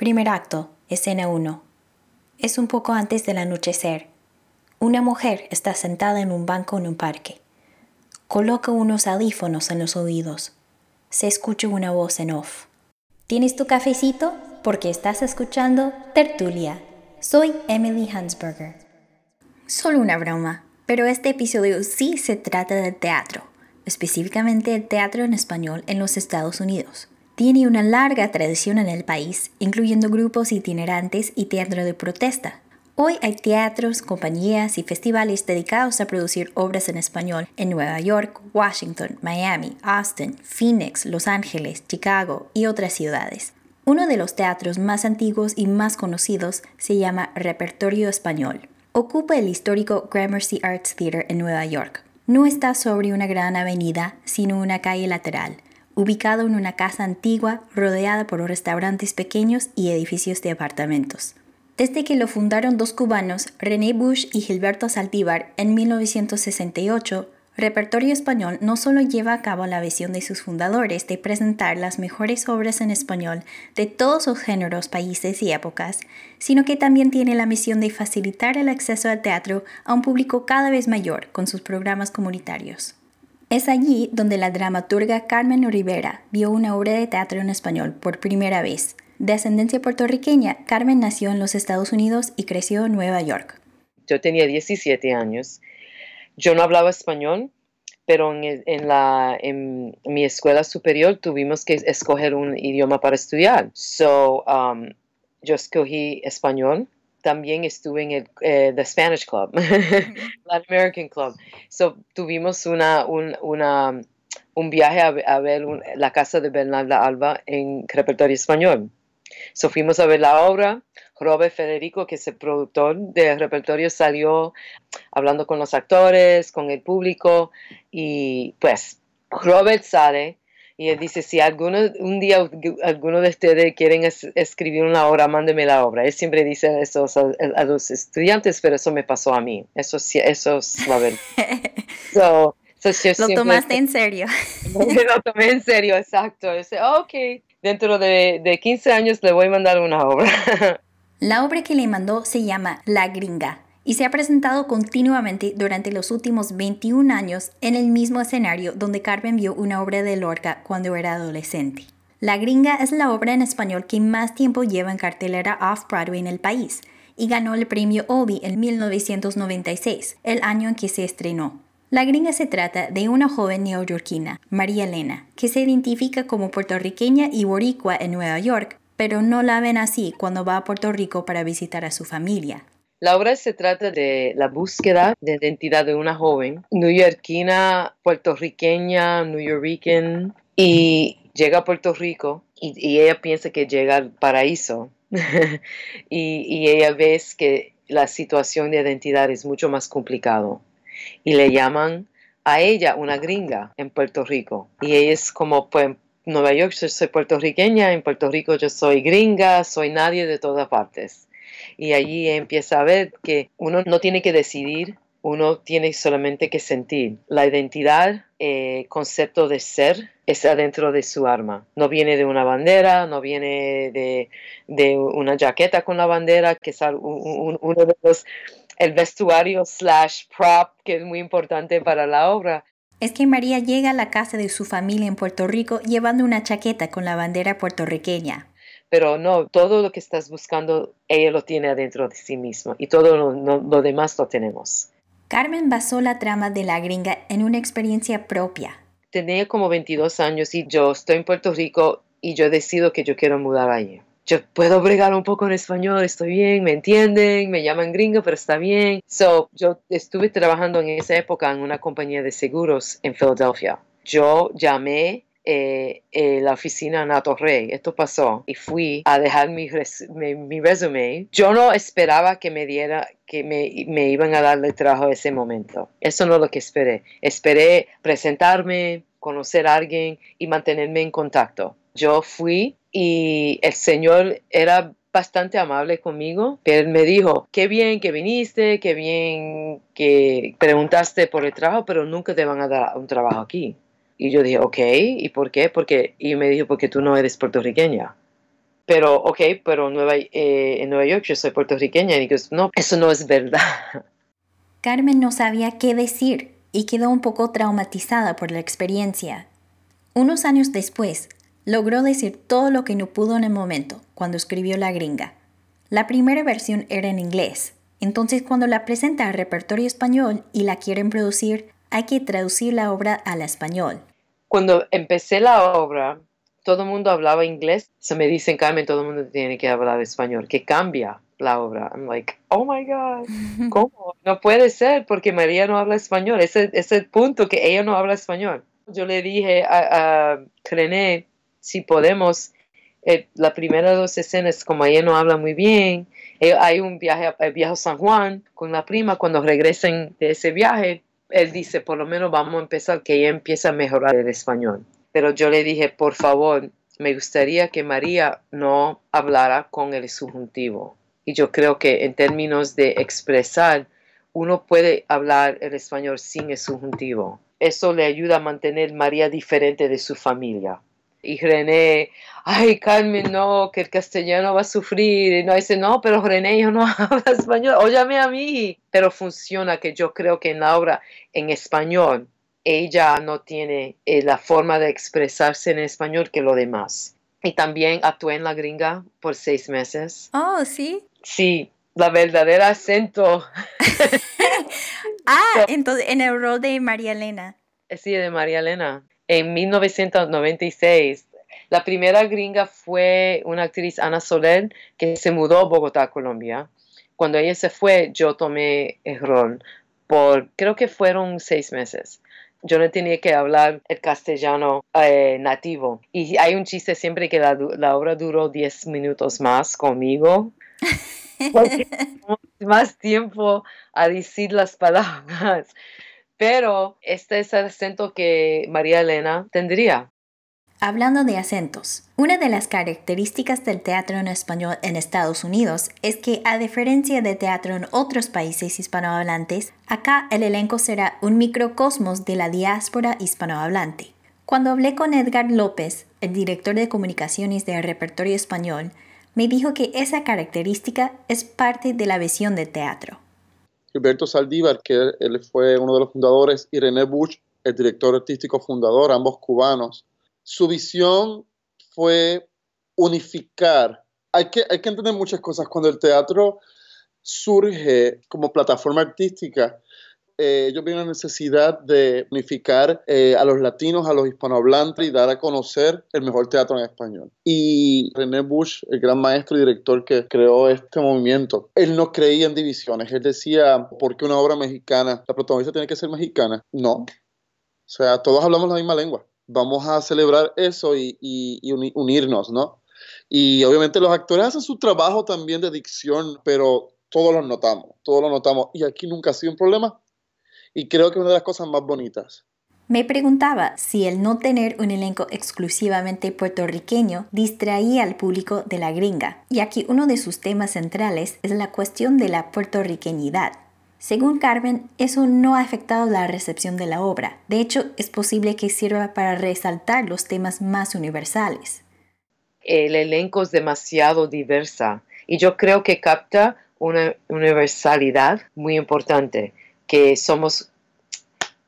Primer acto, escena 1. Es un poco antes del anochecer. Una mujer está sentada en un banco en un parque. Coloca unos audífonos en los oídos. Se escucha una voz en off. ¿Tienes tu cafecito? Porque estás escuchando Tertulia. Soy Emily Hansberger. Solo una broma, pero este episodio sí se trata de teatro, específicamente el teatro en español en los Estados Unidos. Tiene una larga tradición en el país, incluyendo grupos itinerantes y teatro de protesta. Hoy hay teatros, compañías y festivales dedicados a producir obras en español en Nueva York, Washington, Miami, Austin, Phoenix, Los Ángeles, Chicago y otras ciudades. Uno de los teatros más antiguos y más conocidos se llama Repertorio Español. Ocupa el histórico Gramercy Arts Theater en Nueva York. No está sobre una gran avenida, sino una calle lateral ubicado en una casa antigua rodeada por restaurantes pequeños y edificios de apartamentos. Desde que lo fundaron dos cubanos, René Bush y Gilberto Saldívar, en 1968, Repertorio Español no solo lleva a cabo la visión de sus fundadores de presentar las mejores obras en español de todos los géneros, países y épocas, sino que también tiene la misión de facilitar el acceso al teatro a un público cada vez mayor con sus programas comunitarios. Es allí donde la dramaturga Carmen Rivera vio una obra de teatro en español por primera vez. De ascendencia puertorriqueña, Carmen nació en los Estados Unidos y creció en Nueva York. Yo tenía 17 años. Yo no hablaba español, pero en, la, en mi escuela superior tuvimos que escoger un idioma para estudiar. So, um, yo escogí español también estuve en el eh, The Spanish Club, el American Club. So, tuvimos una, un, una, un viaje a, ver la casa de Bernarda Alba en repertorio español. So, fuimos a ver la obra. Robert Federico, que es el productor del repertorio, salió hablando con los actores, con el público. Y pues Robert sale y él dice, si alguno, un día alguno de ustedes quieren escribir una obra, mándeme la obra. Él siempre dice eso a, los estudiantes, pero eso me pasó a mí. Eso, eso es la verdad. lo tomaste en serio. lo tomé en serio, exacto. Dice, ok, dentro de, de 15 años le voy a mandar una obra. la obra que le mandó se llama La Gringa y se ha presentado continuamente durante los últimos 21 años en el mismo escenario donde Carmen vio una obra de Lorca cuando era adolescente. La Gringa es la obra en español que más tiempo lleva en cartelera off-Broadway en el país y ganó el premio Obie en 1996, el año en que se estrenó. La Gringa se trata de una joven neoyorquina, María Elena, que se identifica como puertorriqueña y boricua en Nueva York, pero no la ven así cuando va a Puerto Rico para visitar a su familia. La obra se trata de la búsqueda de identidad de una joven neoyorquina, puertorriqueña, newyorrican, y llega a Puerto Rico y, ella piensa que llega al paraíso. y, ella ve que la situación de identidad es mucho más complicado. Y le llaman a ella una gringa en Puerto Rico. Y ella es como, pues, en Nueva York yo soy puertorriqueña, en Puerto Rico yo soy gringa, soy nadie de todas partes y allí empieza a ver que uno no tiene que decidir, uno tiene solamente que sentir. La identidad, eh, concepto de ser, está dentro de su arma. No viene de una bandera, no viene de, una jaqueta con la bandera, que es uno de los, el vestuario slash prop que es muy importante para la obra. Es que María llega a la casa de su familia en Puerto Rico llevando una chaqueta con la bandera puertorriqueña pero no, todo lo que estás buscando, ella lo tiene adentro de sí mismo y todo lo, demás lo tenemos. Carmen basó la trama de la gringa en una experiencia propia. Tenía como 22 años y yo estoy en Puerto Rico y yo decido que yo quiero mudar allí. Yo puedo bregar un poco en español, estoy bien, me entienden, me llaman gringo, pero está bien. So, yo estuve trabajando en esa época en una compañía de seguros en Filadelfia. Yo llamé eh, eh, la oficina Nato Rey. Esto pasó y fui a dejar mi, mi, resumen. Yo no esperaba que me diera, que me, me iban a darle trabajo ese momento. Eso no es lo que esperé. Esperé presentarme, conocer a alguien y mantenerme en contacto. Yo fui y el señor era bastante amable conmigo, que él me dijo, qué bien que viniste, qué bien que preguntaste por el trabajo, pero nunca te van a dar un trabajo aquí. Y yo dije, ok, ¿y por qué? Porque, y me dijo, porque tú no eres puertorriqueña. pero, ok, pero Nueva, eh, en Nueva York yo soy puertorriqueña. Y digo, no, eso no es verdad. Carmen no sabía qué decir y quedó un poco traumatizada por la experiencia. Unos años después, logró decir todo lo que no pudo en el momento, cuando escribió La Gringa. La primera versión era en inglés, entonces cuando la presenta al repertorio español y la quieren producir, hay que traducir la obra al español. Cuando empecé la obra, todo el mundo hablaba inglés. Se me dicen, Carmen, todo el mundo tiene que hablar español. Que cambia la obra. I'm like, oh my God, ¿cómo? No puede ser porque María no habla español. Ese es el punto que ella no habla español. Yo le dije a, a René, si podemos, eh, la primera dos escenas, como ella no habla muy bien, eh, hay un viaje, el viaje a San Juan con la prima, cuando regresen de ese viaje, él dice, por lo menos vamos a empezar, que ella empiece a mejorar el español. Pero yo le dije, por favor, me gustaría que María no hablara con el subjuntivo. Y yo creo que en términos de expresar, uno puede hablar el español sin el subjuntivo. Eso le ayuda a mantener María diferente de su familia. Y René, ay Carmen, no, que el castellano va a sufrir. Y no dice, no, pero René, yo no hablo español, óyame a mí. Pero funciona que yo creo que en la obra en español, ella no tiene eh, la forma de expresarse en español que lo demás. Y también actué en La Gringa por seis meses. Oh, sí. Sí, la verdadera acento. ah, entonces en el rol de María Elena. Sí, de María Elena en 1996. La primera gringa fue una actriz, Ana Soler, que se mudó a Bogotá, Colombia. Cuando ella se fue, yo tomé el rol por, creo que fueron seis meses. Yo no tenía que hablar el castellano eh, nativo. Y hay un chiste siempre que la, la obra duró diez minutos más conmigo. Porque más tiempo a decir las palabras pero este es el acento que María Elena tendría. Hablando de acentos, una de las características del teatro en español en Estados Unidos es que, a diferencia de teatro en otros países hispanohablantes, acá el elenco será un microcosmos de la diáspora hispanohablante. Cuando hablé con Edgar López, el director de comunicaciones del repertorio español, me dijo que esa característica es parte de la visión del teatro. Gilberto Saldívar, que él fue uno de los fundadores, y René Bush, el director artístico fundador, ambos cubanos. Su visión fue unificar. Hay que, hay que entender muchas cosas. Cuando el teatro surge como plataforma artística, eh, ellos vieron la necesidad de unificar eh, a los latinos, a los hispanohablantes y dar a conocer el mejor teatro en español. Y René Bush, el gran maestro y director que creó este movimiento, él no creía en divisiones. Él decía, ¿por qué una obra mexicana? ¿La protagonista tiene que ser mexicana? No. O sea, todos hablamos la misma lengua. Vamos a celebrar eso y, y unirnos, ¿no? Y obviamente los actores hacen su trabajo también de dicción, pero todos lo notamos, todos lo notamos. Y aquí nunca ha sido un problema y creo que una de las cosas más bonitas. Me preguntaba si el no tener un elenco exclusivamente puertorriqueño distraía al público de la gringa, y aquí uno de sus temas centrales es la cuestión de la puertorriqueñidad. Según Carmen, eso no ha afectado la recepción de la obra. De hecho, es posible que sirva para resaltar los temas más universales. El elenco es demasiado diversa y yo creo que capta una universalidad muy importante que somos,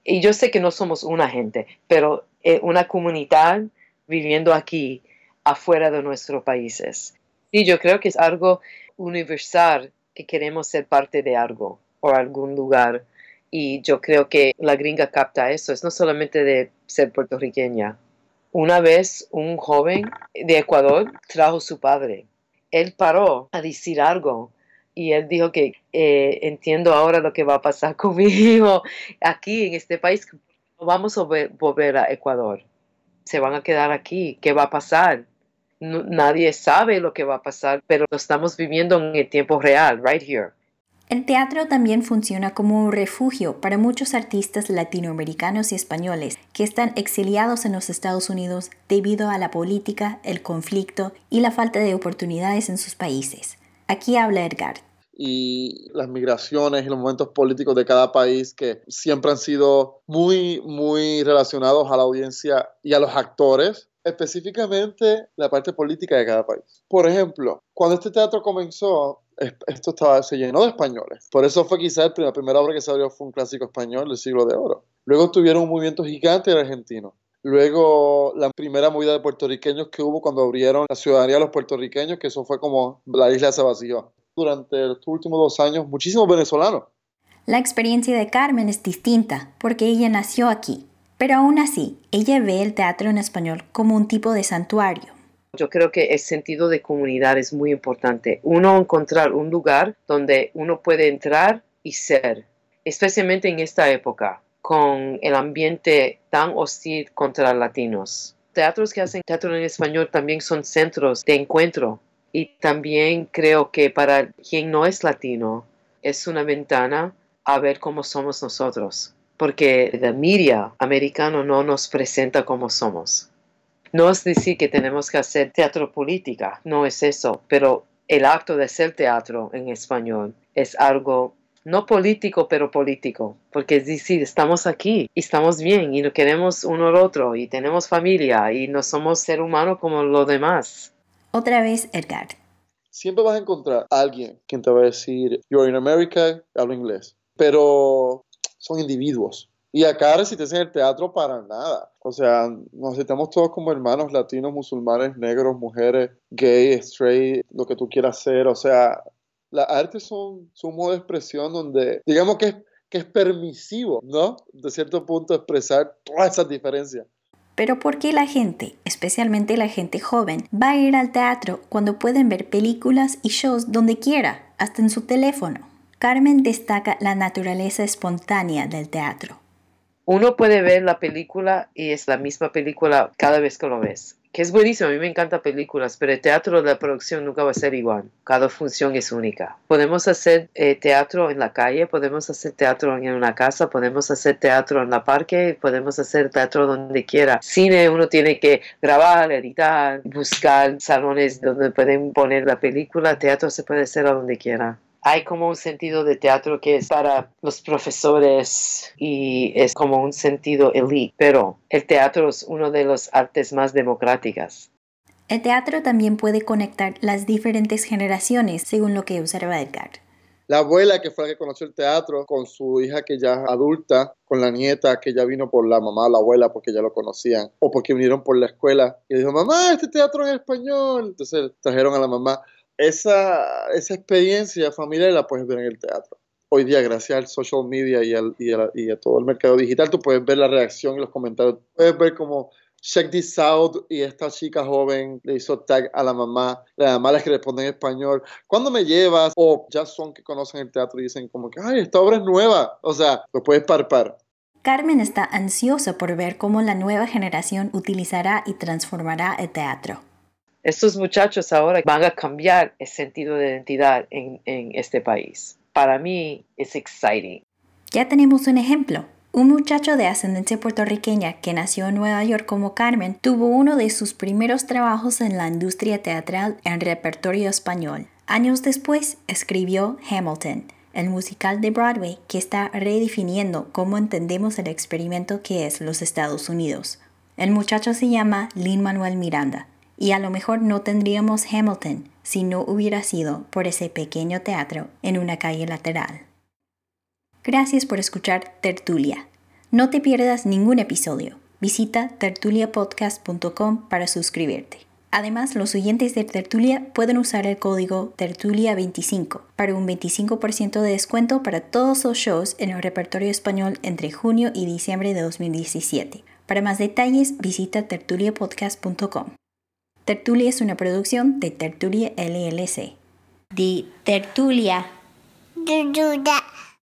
y yo sé que no somos una gente, pero eh, una comunidad viviendo aquí, afuera de nuestros países. Y yo creo que es algo universal que queremos ser parte de algo o algún lugar. Y yo creo que la gringa capta eso, es no solamente de ser puertorriqueña. Una vez un joven de Ecuador trajo su padre. Él paró a decir algo y él dijo que eh, entiendo ahora lo que va a pasar conmigo aquí en este país. Vamos a volver a Ecuador. Se van a quedar aquí. ¿Qué va a pasar? nadie sabe lo que va a pasar, pero lo estamos viviendo en el tiempo real, right here. El teatro también funciona como un refugio para muchos artistas latinoamericanos y españoles que están exiliados en los Estados Unidos debido a la política, el conflicto y la falta de oportunidades en sus países. Aquí habla Edgar. Y las migraciones y los momentos políticos de cada país que siempre han sido muy, muy relacionados a la audiencia y a los actores. específicamente la parte política de cada país. Por ejemplo, cuando este teatro comenzó, esto estaba, se llenó de españoles. Por eso fue quizá la primera obra que se abrió fue un clásico español del siglo de oro. Luego tuvieron un movimiento gigante argentino. Luego, la primera movida de puertorriqueños que hubo cuando abrieron la ciudadanía a los puertorriqueños, que eso fue como la isla se vació. Durante estos últimos dos años, muchísimos venezolanos. La experiencia de Carmen es distinta, porque ella nació aquí. Pero aún así, ella ve el teatro en español como un tipo de santuario. Yo creo que el sentido de comunidad es muy importante. Uno encontrar un lugar donde uno puede entrar y ser, especialmente en esta época con el ambiente tan hostil contra latinos. Teatros que hacen teatro en español también son centros de encuentro y también creo que para quien no es latino es una ventana a ver cómo somos nosotros, porque la media americano no nos presenta como somos. No es decir que tenemos que hacer teatro política, no es eso, pero el acto de hacer teatro en español es algo no político, pero político, porque es decir, estamos aquí y estamos bien y nos queremos uno al otro y tenemos familia y no somos ser humanos como los demás. Otra vez, Edgar. Siempre vas a encontrar a alguien quien te va a decir, you're in America, hablo inglés, pero son individuos. Y acá resistes en el teatro para nada. O sea, nos sentamos todos como hermanos latinos, musulmanes, negros, mujeres, gay, straight, lo que tú quieras ser. O sea, las artes son, un modo de expresión donde, digamos que es, que es permisivo, ¿no? De cierto punto expresar todas esas diferencias. Pero ¿por qué la gente, especialmente la gente joven, va a ir al teatro cuando pueden ver películas y shows donde quiera, hasta en su teléfono? Carmen destaca la naturaleza espontánea del teatro. Uno puede ver la película y es la misma película cada vez que lo ves que es buenísimo, a mí me encantan películas, pero el teatro de la producción nunca va a ser igual, cada función es única. Podemos hacer eh, teatro en la calle, podemos hacer teatro en una casa, podemos hacer teatro en la parque, podemos hacer teatro donde quiera. Cine uno tiene que grabar, editar, buscar salones donde pueden poner la película, teatro se puede hacer a donde quiera hay como un sentido de teatro que es para los profesores y es como un sentido elite, pero el teatro es una de las artes más democráticas. El teatro también puede conectar las diferentes generaciones, según lo que observa Edgar. La abuela, que fue la que conoció el teatro, con su hija que ya es adulta, con la nieta que ya vino por la mamá, la abuela, porque ya lo conocían, o porque vinieron por la escuela, y dijo, mamá, este teatro en español. Entonces trajeron a la mamá esa, esa experiencia familiar la puedes ver en el teatro. Hoy día, gracias al social media y, al, y, a, todo el mercado digital, tú puedes ver la reacción y los comentarios. Puedes ver como check this out y esta chica joven le hizo tag a la mamá, la mamá es que responde en español, ¿cuándo me llevas? O ya son que conocen el teatro y dicen como que, ay, esta obra es nueva, o sea, lo puedes parpar. Carmen está ansiosa por ver cómo la nueva generación utilizará y transformará el teatro. Estos muchachos ahora van a cambiar el sentido de identidad en, este país. Para mí es exciting. Ya tenemos un ejemplo. Un muchacho de ascendencia puertorriqueña que nació en Nueva York como Carmen tuvo uno de sus primeros trabajos en la industria teatral en repertorio español. Años después escribió Hamilton, el musical de Broadway que está redefiniendo cómo entendemos el experimento que es los Estados Unidos. El muchacho se llama Lin Manuel Miranda y a lo mejor no tendríamos Hamilton si no hubiera sido por ese pequeño teatro en una calle lateral. Gracias por escuchar Tertulia. No te pierdas ningún episodio. Visita tertuliapodcast.com para suscribirte. Además, los oyentes de Tertulia pueden usar el código Tertulia25 para un 25% de descuento para todos los shows en el repertorio español entre junio y diciembre de 2017. Para más detalles, visita tertuliapodcast.com. Tertulia es una producción de Tertulia LLC. De Tertulia. Tertulia.